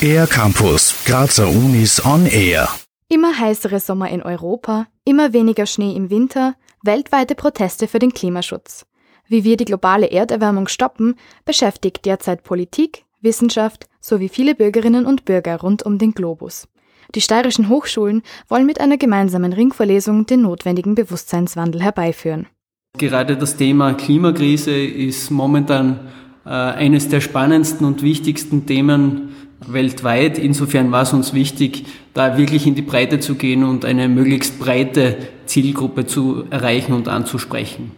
Air Campus, Grazer Unis on Air. Immer heißere Sommer in Europa, immer weniger Schnee im Winter, weltweite Proteste für den Klimaschutz. Wie wir die globale Erderwärmung stoppen, beschäftigt derzeit Politik, Wissenschaft sowie viele Bürgerinnen und Bürger rund um den Globus. Die steirischen Hochschulen wollen mit einer gemeinsamen Ringvorlesung den notwendigen Bewusstseinswandel herbeiführen. Gerade das Thema Klimakrise ist momentan eines der spannendsten und wichtigsten Themen weltweit. Insofern war es uns wichtig, da wirklich in die Breite zu gehen und eine möglichst breite Zielgruppe zu erreichen und anzusprechen.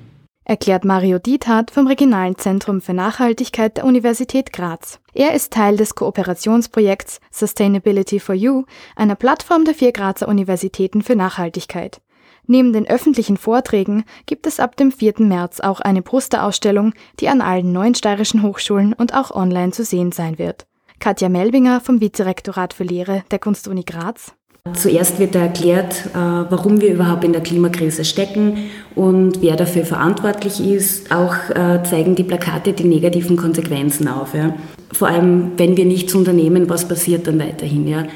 Erklärt Mario Diethardt vom Regionalen Zentrum für Nachhaltigkeit der Universität Graz. Er ist Teil des Kooperationsprojekts Sustainability for You, einer Plattform der vier Grazer Universitäten für Nachhaltigkeit. Neben den öffentlichen Vorträgen gibt es ab dem 4. März auch eine Posterausstellung, die an allen neun steirischen Hochschulen und auch online zu sehen sein wird. Katja Melbinger vom Vizerektorat für Lehre der Kunstuni Graz. Zuerst wird erklärt, äh, warum wir überhaupt in der Klimakrise stecken und wer dafür verantwortlich ist. Auch äh, zeigen die Plakate die negativen Konsequenzen auf. Vor allem, wenn wir nichts unternehmen, was passiert dann weiterhin.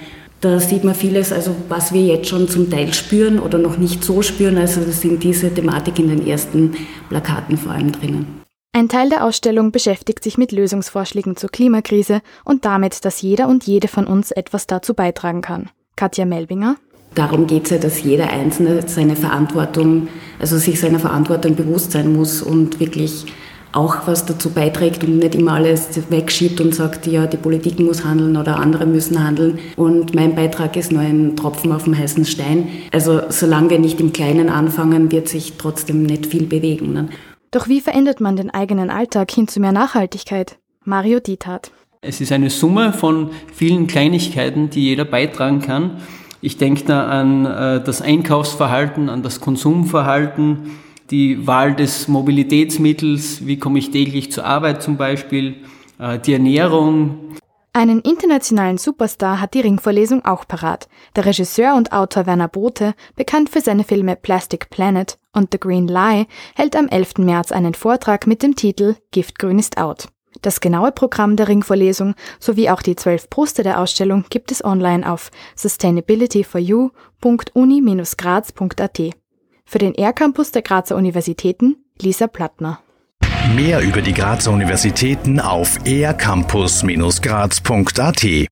Da sieht man vieles, also was wir jetzt schon zum Teil spüren oder noch nicht so spüren. Also das sind diese Thematik in den ersten Plakaten vor allem drinnen. Ein Teil der Ausstellung beschäftigt sich mit Lösungsvorschlägen zur Klimakrise und damit, dass jeder und jede von uns etwas dazu beitragen kann. Katja Melbinger. Darum geht es ja, dass jeder Einzelne seine Verantwortung, also sich seiner Verantwortung bewusst sein muss und wirklich auch was dazu beiträgt und nicht immer alles wegschiebt und sagt, ja, die Politik muss handeln oder andere müssen handeln. Und mein Beitrag ist nur ein Tropfen auf dem heißen Stein. Also solange wir nicht im Kleinen anfangen, wird sich trotzdem nicht viel bewegen. Ne? Doch wie verändert man den eigenen Alltag hin zu mehr Nachhaltigkeit? Mario Diethardt. Es ist eine Summe von vielen Kleinigkeiten, die jeder beitragen kann. Ich denke da an äh, das Einkaufsverhalten, an das Konsumverhalten, die Wahl des Mobilitätsmittels, wie komme ich täglich zur Arbeit zum Beispiel, äh, die Ernährung, einen internationalen Superstar hat die Ringvorlesung auch parat. Der Regisseur und Autor Werner Bothe, bekannt für seine Filme Plastic Planet und The Green Lie, hält am 11. März einen Vortrag mit dem Titel Giftgrün ist out. Das genaue Programm der Ringvorlesung sowie auch die zwölf Poster der Ausstellung gibt es online auf sustainabilityforyou.uni-graz.at. Für den R-Campus der Grazer Universitäten Lisa Plattner. Mehr über die Grazer Universitäten auf ercampus-graz.at